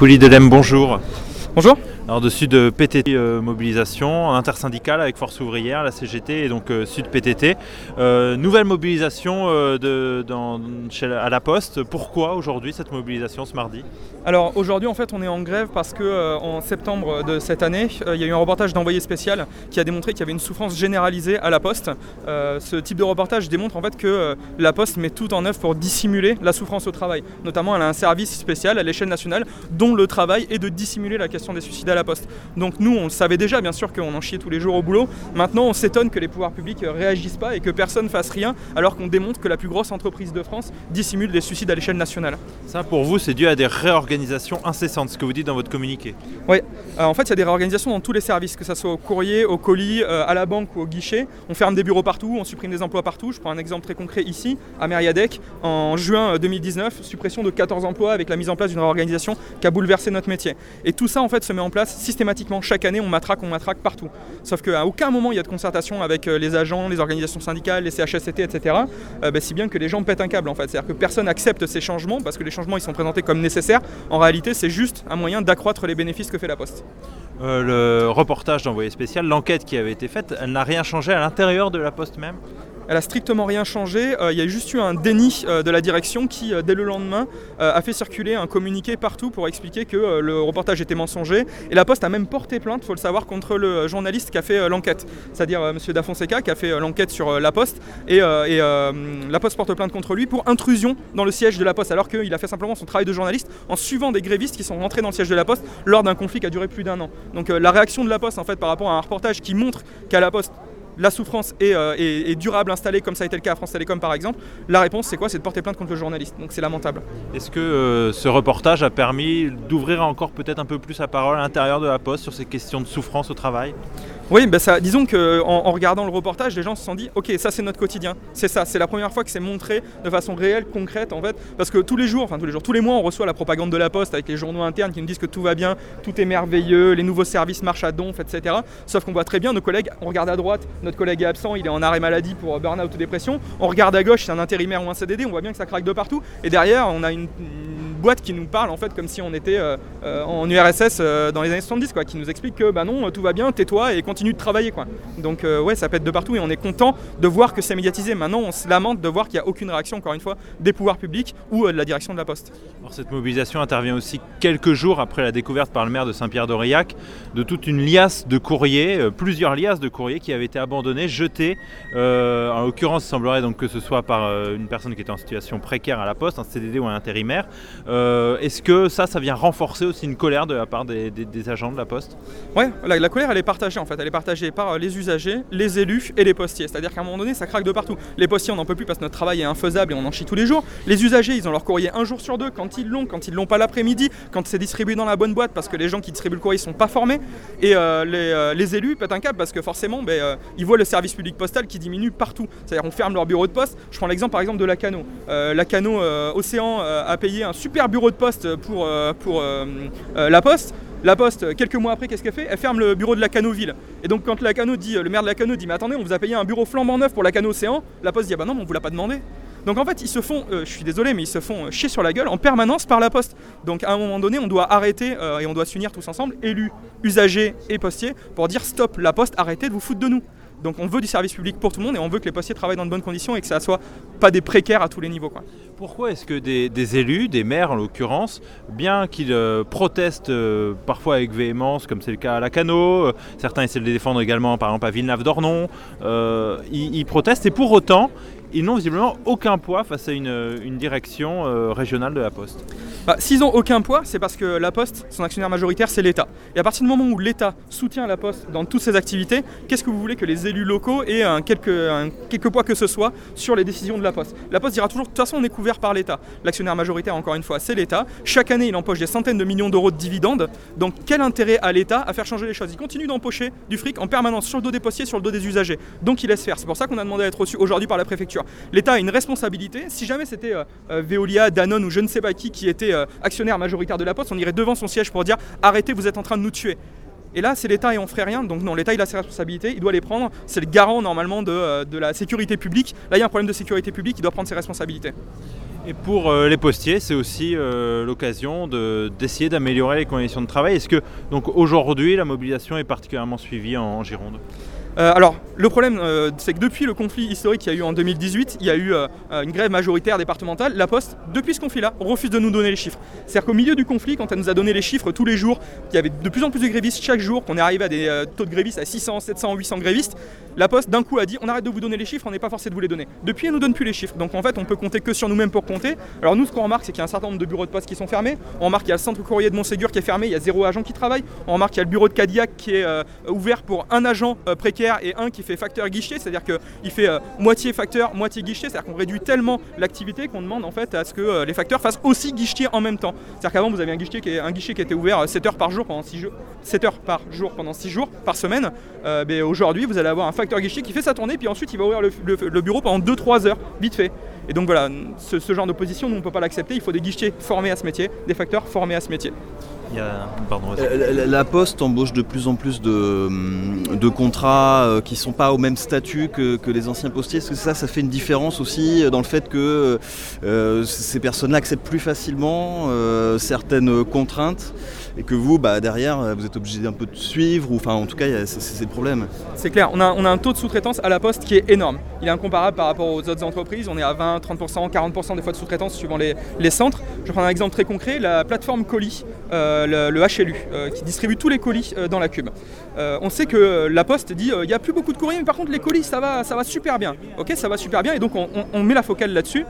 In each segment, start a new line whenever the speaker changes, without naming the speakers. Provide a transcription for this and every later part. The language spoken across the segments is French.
Willy Delem, bonjour.
Bonjour.
Alors de Sud PTT euh, Mobilisation, intersyndicale avec Force Ouvrière, la CGT et donc euh, Sud PTT. Euh, nouvelle mobilisation de, à la Poste. Pourquoi aujourd'hui cette mobilisation ce mardi?
Alors aujourd'hui en fait on est en grève parce que en septembre de cette année il y a eu un reportage d'envoyé spécial qui a démontré qu'il y avait une souffrance généralisée à la Poste. ce type de reportage démontre en fait que la Poste met tout en œuvre pour dissimuler la souffrance au travail. Notamment elle a un service spécial à l'échelle nationale dont le travail est de dissimuler la question des suicides à la Poste. Donc nous, on le savait déjà, bien sûr, qu'on en chiait tous les jours au boulot. Maintenant, on s'étonne que les pouvoirs publics réagissent pas et que personne fasse rien, alors qu'on démontre que la plus grosse entreprise de France dissimule des suicides à l'échelle nationale.
Ça, pour vous, c'est dû à des réorganisations incessantes, ce que vous dites dans votre communiqué.
Oui, euh, en fait, il y a des réorganisations dans tous les services, que ce soit au courrier, au colis, euh, à la banque ou au guichet. On ferme des bureaux partout, on supprime des emplois partout. Je prends un exemple très concret ici, à Meriadec, en juin 2019, euh, suppression de 14 emplois avec la mise en place d'une réorganisation qui a bouleversé notre métier. Et tout ça, en fait, se met en place systématiquement chaque année, on matraque, on matraque partout. Sauf qu'à aucun moment il y a de concertation avec euh, les agents, les organisations syndicales, les CHSCT, etc. Euh, bah, si bien que les gens pètent un câble en fait. C'est-à-dire que personne n'accepte ces changements parce que les changements ils sont présentés comme nécessaires. En réalité, c'est juste un moyen d'accroître les bénéfices que fait la Poste.
Euh, le reportage d'envoyé spécial, l'enquête qui avait été faite, elle n'a rien changé à l'intérieur de la Poste même?
Elle a strictement rien changé. Euh, il y a juste eu un déni euh, de la direction qui, euh, dès le lendemain, a fait circuler un communiqué partout pour expliquer que le reportage était mensonger. Et la Poste a même porté plainte, faut le savoir, contre le journaliste qui a fait l'enquête, c'est-à-dire M. Da Fonseca qui a fait l'enquête sur la Poste. Et, la Poste porte plainte contre lui pour intrusion dans le siège de la Poste, alors qu'il a fait simplement son travail de journaliste en suivant des grévistes qui sont rentrés dans le siège de la Poste lors d'un conflit qui a duré plus d'un an. Donc la réaction de la Poste, en fait, par rapport à un reportage qui montre qu'à la Poste, la souffrance euh, est, durable installée, comme ça a été le cas à France Télécom par exemple, la réponse c'est quoi? C'est de porter plainte contre le journaliste. Donc c'est lamentable.
Est-ce que euh, ce reportage a permis d'ouvrir encore peut-être un peu plus la parole à l'intérieur de la Poste sur ces questions de souffrance au travail?
Oui, bah disons qu'en en, regardant le reportage, les gens se sont dit, ok, ça c'est notre quotidien, c'est ça, c'est la première fois que c'est montré de façon réelle, concrète en fait, parce que tous les jours, enfin tous les jours, tous les mois, on reçoit la propagande de la Poste avec les journaux internes qui nous disent que tout va bien, tout est merveilleux, les nouveaux services marchent à donf, etc. Sauf qu'on voit très bien nos collègues, on regarde à droite, notre collègue est absent, il est en arrêt maladie pour burn-out ou dépression, on regarde à gauche, c'est un intérimaire ou un CDD, on voit bien que ça craque de partout, et derrière, on a une boîte qui nous parle en fait comme si on était euh, euh, en URSS euh, dans les années 70 quoi, qui nous explique que bah non tout va bien, tais-toi et continue de travailler quoi. Donc ouais ça pète de partout et on est content de voir que c'est médiatisé. Maintenant on se lamente de voir qu'il n'y a aucune réaction encore une fois des pouvoirs publics ou de la direction de la Poste.
Cette mobilisation intervient aussi quelques jours après la découverte par le maire de Saint-Pierre-d'Aurillac de toute une liasse de courriers, plusieurs liasses de courriers qui avaient été abandonnés, jetés. en l'occurrence il semblerait donc que ce soit par une personne qui était en situation précaire à la Poste, un CDD ou un intérimaire. Euh, est-ce que ça, ça vient renforcer aussi une colère de la part des, agents de la Poste?
Ouais, la, colère, elle est partagée en fait. Elle est partagée par euh, les usagers, les élus et les postiers. C'est-à-dire qu'à un moment donné, ça craque de partout. Les postiers, on n'en peut plus parce que notre travail est infaisable et on en chie tous les jours. Les usagers, ils ont leur courrier un jour sur deux quand ils l'ont, quand ils l'ont pas l'après-midi, quand c'est distribué dans la bonne boîte parce que les gens qui distribuent le courrier sont pas formés. Et euh, les, élus pètent un câble parce que forcément, ben, ils voient le service public postal qui diminue partout. C'est-à-dire on ferme leur bureau de poste. Je prends l'exemple par exemple de la Cano. la Cano Océan a payé un super bureau de poste pour, euh, pour euh, euh, la Poste. La Poste, quelques mois après, qu'est-ce qu'elle fait? Elle ferme le bureau de la Canoville. Et donc quand la Cano dit, le maire de la Cano dit, mais attendez, on vous a payé un bureau flambant neuf pour la Cano Océan, la Poste dit, ah bah non, mais on vous l'a pas demandé. Donc en fait, ils se font, je suis désolé, mais ils se font chier sur la gueule en permanence par la Poste. Donc à un moment donné, on doit arrêter et on doit s'unir tous ensemble, élus, usagers et postiers, pour dire stop, la Poste, arrêtez de vous foutre de nous. Donc on veut du service public pour tout le monde et on veut que les postiers travaillent dans de bonnes conditions et que ça soit pas des précaires à tous les niveaux. Quoi.
Pourquoi est-ce que des, élus, des maires en l'occurrence, bien qu'ils euh, protestent euh, parfois avec véhémence, comme c'est le cas à la Cano, euh, certains essaient de les défendre également par exemple à Villeneuve-d'Ornon, ils, protestent et pour autant ils n'ont visiblement aucun poids face à une, direction régionale de la Poste.
S'ils n'ont aucun poids, c'est parce que la Poste, son actionnaire majoritaire, c'est l'État. Et à partir du moment où l'État soutient la Poste dans toutes ses activités, qu'est-ce que vous voulez que les élus locaux aient un quelque, poids que ce soit sur les décisions de la Poste? La Poste dira toujours, de toute façon, on est couvert par l'État. L'actionnaire majoritaire, encore une fois, c'est l'État. Chaque année, il empoche des centaines de millions d'euros de dividendes. Donc quel intérêt a l'État à faire changer les choses? Il continue d'empocher du fric en permanence sur le dos des postiers, sur le dos des usagers. Donc il laisse faire. C'est pour ça qu'on a demandé à être reçu aujourd'hui par la préfecture L'État a une responsabilité. Si jamais c'était euh, euh, Veolia, Danone ou je ne sais pas qui qui était euh, actionnaire majoritaire de la Poste, on irait devant son siège pour dire arrêtez, vous êtes en train de nous tuer. Et là, c'est l'État et on ferait rien. Donc non, l'État il a ses responsabilités, il doit les prendre. C'est le garant normalement de, de, la sécurité publique. Là, il y a un problème de sécurité publique, il doit prendre ses responsabilités.
Et pour euh, les postiers, c'est aussi euh, l'occasion d'essayer d'améliorer les conditions de travail. Est-ce que donc aujourd'hui la mobilisation est particulièrement suivie en Gironde?
Euh, alors, le problème, euh, c'est que depuis le conflit historique qu'il y a eu en 2018, il y a eu euh, une grève majoritaire départementale. La Poste, depuis ce conflit-là, refuse de nous donner les chiffres. C'est-à-dire qu'au milieu du conflit, quand elle nous a donné les chiffres tous les jours, qu'il y avait de plus en plus de grévistes chaque jour, qu'on est arrivé à des taux de grévistes à 600, 700, 800 grévistes, la Poste d'un coup a dit on arrête de vous donner les chiffres, on n'est pas forcé de vous les donner. Depuis, elle nous donne plus les chiffres. Donc en fait, on peut compter que sur nous-mêmes pour compter. Alors nous, ce qu'on remarque, c'est qu'il y a un certain nombre de bureaux de poste qui sont fermés. On remarque qu'il y a le centre courrier de Montségur qui est fermé, il y a zéro agent qui travaille. On remarque qu'il y a le bureau de Cadillac qui est ouvert pour un agent précaire et un qui fait facteur guichet, c'est-à-dire qu'il fait euh, moitié facteur, moitié guichet, c'est-à-dire qu'on réduit tellement l'activité qu'on demande en fait à ce que euh, les facteurs fassent aussi guichet en même temps. C'est-à-dire qu'avant vous avez un guichet qui, un qui était ouvert 7 euh, heures par jour pendant 6 jours, 7 heures par jour pendant 6 jours par semaine. Ben, aujourd'hui vous allez avoir un facteur guichet qui fait sa tournée puis ensuite il va ouvrir le, bureau pendant 2-3 heures, vite fait. Et donc voilà, ce, ce genre de position, nous on ne peut pas l'accepter, il faut des guichets formés à ce métier, des facteurs formés à ce métier.
Euh, la, Poste embauche de plus en plus de, contrats euh, qui ne sont pas au même statut que, les anciens postiers. Est-ce que ça, ça fait une différence aussi euh, dans le fait que ces personnes-là acceptent plus facilement certaines contraintes et que vous, bah, derrière, vous êtes obligé un peu de suivre, ou enfin en tout cas, c'est le problème.
C'est clair, on a, on a un taux de sous-traitance à la Poste qui est énorme. Il est incomparable par rapport aux autres entreprises. On est à 20, 30%, 40% des fois de sous-traitance suivant les, centres. Je prends un exemple très concret, la plateforme Colis le, HLU, euh, qui distribue tous les colis euh, dans la cube. Euh, on sait que la Poste dit il n'y a plus beaucoup de courriers, mais par contre les colis ça va, ça va super bien. Ok, ça va super bien, et donc on met la focale là-dessus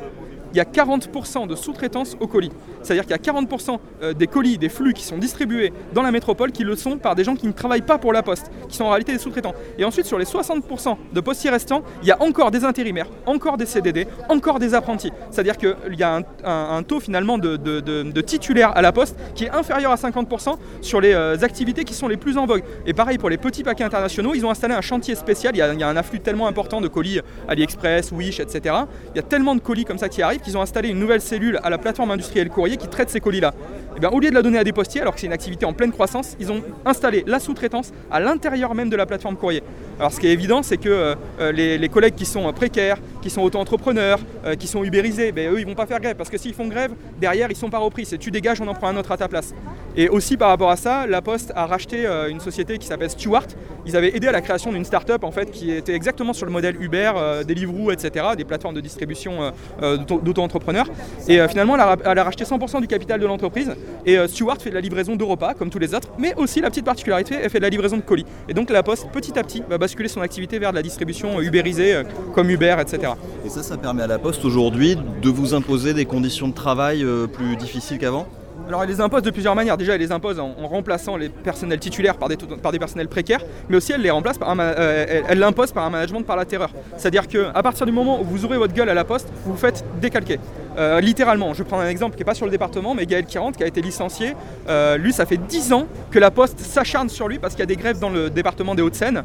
il y a 40% de sous-traitance aux colis. C'est-à-dire qu'il y a 40% euh, des colis, des flux qui sont distribués dans la métropole qui le sont par des gens qui ne travaillent pas pour la poste, qui sont en réalité des sous-traitants. Et ensuite, sur les 60% de postiers restants, il y a encore des intérimaires, encore des CDD, encore des apprentis. C'est-à-dire qu'il y a un, taux finalement de, titulaires à la poste qui est inférieur à 50% sur les euh, activités qui sont les plus en vogue. Et pareil pour les petits paquets internationaux, ils ont installé un chantier spécial. Il y a, un afflux tellement important de colis AliExpress, Wish, etc. Il y a tellement de colis comme ça qui arrivent qu'ils ont installé une nouvelle cellule à la plateforme industrielle courrier qui traite ces colis-là. Eh au lieu de la donner à des postiers, alors que c'est une activité en pleine croissance, ils ont installé la sous-traitance à l'intérieur même de la plateforme courrier. Alors ce qui est évident, c'est que euh, euh, les, collègues qui sont précaires, qui sont auto-entrepreneurs, euh, qui sont ubérisés, ben, eux, ils vont pas faire grève. Parce que s'ils font grève, derrière, ils sont pas repris. C'est tu dégages, on en prend un autre à ta place. Et aussi par rapport à ça, La Poste a racheté une société qui s'appelle Stewart. Ils avaient aidé à la création d'une start-up en fait, qui était exactement sur le modèle Uber, Deliveroo, etc., des plateformes de distribution d'auto-entrepreneurs. Et finalement, elle a, racheté 100% du capital de l'entreprise. Et Stewart fait de la livraison de repas, comme tous les autres, mais aussi la petite particularité, elle fait de la livraison de colis. Et donc La Poste, petit à petit, va basculer son activité vers de la distribution ubérisée, euh, comme Uber, etc.
Et ça, ça permet à la Poste aujourd'hui de vous imposer des conditions de travail euh, plus difficiles qu'avant?
Alors elle les impose de plusieurs manières. Déjà, elle les impose en, remplaçant les personnels titulaires par des, par des, personnels précaires, mais aussi elle les remplace par un, euh, elle l'impose par un management par la terreur. C'est-à-dire qu'à partir du moment où vous ouvrez votre gueule à la poste, vous vous faites décalquer. Euh, littéralement, je prends un exemple qui n'est pas sur le département, mais Gaël Kirant qui a été licencié, euh, lui ça fait 10 ans que la Poste s'acharne sur lui parce qu'il y a des grèves dans le département des Hauts-de-Seine.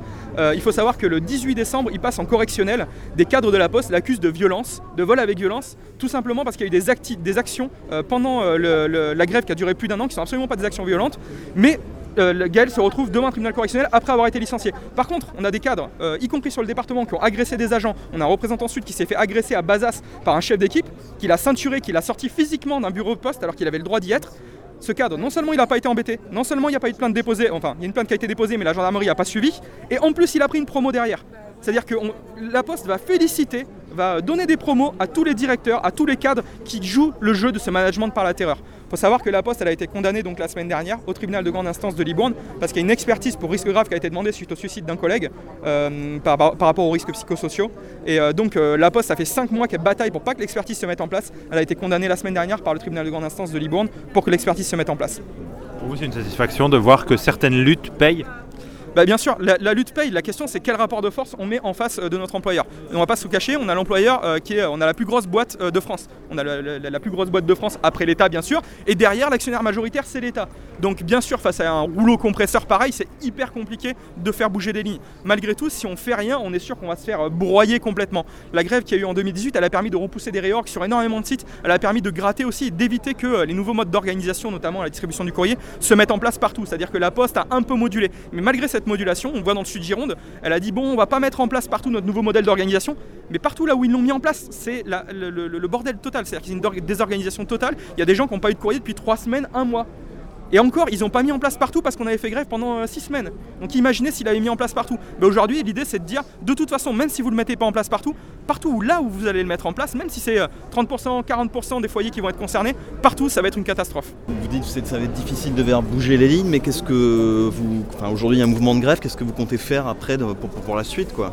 il faut savoir que le 18 décembre, il passe en correctionnel. Des cadres de la Poste l'accusent de violence, de vol avec violence, tout simplement parce qu'il y a eu des, des actions pendant la grève qui a duré plus d'un an, qui sont absolument pas des actions violentes, mais euh, Gaël se retrouve devant un tribunal correctionnel après avoir été licencié. Par contre, on a des cadres, euh, y compris sur le département, qui ont agressé des agents. On a un représentant sud qui s'est fait agresser à Bazas par un chef d'équipe, qui l'a ceinturé, qui l'a sorti physiquement d'un bureau de poste alors qu'il avait le droit d'y être. Ce cadre, non seulement il n'a pas été embêté, non seulement il n'y a pas eu de plainte déposée, enfin il y a une plainte qui a été déposée mais la gendarmerie n'a pas suivi, et en plus il a pris une promo derrière. C'est-à-dire que la Poste va féliciter, va donner des promos à tous les directeurs, à tous les cadres qui jouent le jeu de ce management par la terreur. Faut savoir que la Poste a été condamnée la semaine dernière au tribunal de grande instance de Libourne parce qu'il y a une expertise pour risque grave qui a été demandée suite au suicide d'un collègue euh, par, rapport aux risques psychosociaux. Et euh, donc euh, la Poste, ça fait 5 mois qu'elle bataille pour pas que l'expertise se mette en place. Elle a été condamnée la semaine dernière par le tribunal de grande instance de Libourne pour que l'expertise se mette en place.
Pour vous, c'est une satisfaction de voir que certaines luttes payent
bah, bien sûr, la, lutte paye. La question, c'est quel rapport de force on met en face euh, de notre employeur. Et on va pas se cacher, on a l'employeur euh, qui est, on a la plus grosse boîte euh, de France. On a la, plus grosse boîte de France après l'État, bien sûr. Et derrière, l'actionnaire majoritaire, c'est l'État. Donc, bien sûr, face à un rouleau compresseur pareil, c'est hyper compliqué de faire bouger des lignes. Malgré tout, si on fait rien, on est sûr qu'on va se faire broyer complètement. La grève qui a eu en 2018, elle a permis de repousser des réorgs sur énormément de sites. Elle a permis de gratter aussi, d'éviter que les nouveaux modes d'organisation, notamment la distribution du courrier, se mettent en place partout. C'est-à-dire que la Poste a un peu modulé. Mais malgré cette modulation. On voit dans le sud Gironde, elle a dit bon, on va pas mettre en place partout notre nouveau modèle d'organisation, mais partout là où ils l'ont mis en place, c'est le, le, bordel total. C'est-à-dire qu'ils ont une désorganisation totale. Il y a des gens qui n'ont pas eu de courrier depuis trois semaines, un mois. Et encore, ils n'ont pas mis en place partout parce qu'on avait fait grève pendant 6 euh, semaines. Donc imaginez s'il avait mis en place partout. Mais aujourd'hui, l'idée c'est de dire, de toute façon, même si vous ne le mettez pas en place partout, partout là où vous allez le mettre en place, même si c'est 30%, euh, 40% des foyers qui vont être concernés, partout ça va être une catastrophe.
Vous dites que ça va être difficile de faire bouger les lignes, mais qu'est-ce que vous. Enfin, aujourd'hui il y a un mouvement de grève, qu'est-ce que vous comptez faire après pour, la suite quoi?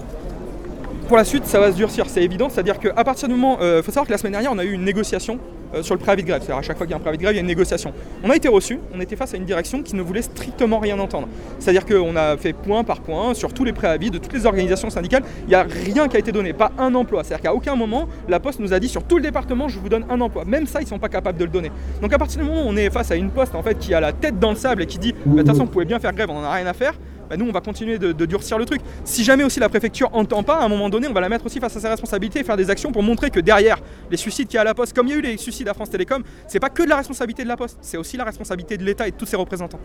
Pour la suite, ça va se durcir, c'est évident. C'est-à-dire qu'à partir du moment. Il euh, faut savoir que la semaine dernière, on a eu une négociation euh, sur le préavis de grève. C'est-à-dire à chaque fois qu'il y a un préavis de grève, il y a une négociation. On a été reçu, on était face à une direction qui ne voulait strictement rien entendre. C'est-à-dire qu'on a fait point par point sur tous les préavis de toutes les organisations syndicales. Il n'y a rien qui a été donné, pas un emploi. C'est-à-dire qu'à aucun moment, la Poste nous a dit sur tout le département, je vous donne un emploi. Même ça, ils ne sont pas capables de le donner. Donc à partir du moment où on est face à une Poste en fait, qui a la tête dans le sable et qui dit, bah, de toute façon, vous pouvez bien faire grève, on n'en a rien à faire, bah, nous on va continuer de, durcir le truc. Si jamais aussi la préfecture entend pas, à un moment donné, on va la mettre aussi face à ses responsabilités et faire des actions pour montrer que derrière les suicides qu'il y a à la Poste, comme il y a eu les suicides à France Télécom, c'est pas que de la responsabilité de la Poste, c'est aussi la responsabilité de l'État et de tous ses représentants.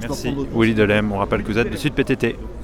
Merci. Willy Delem, on rappelle que vous êtes de Sud PTT.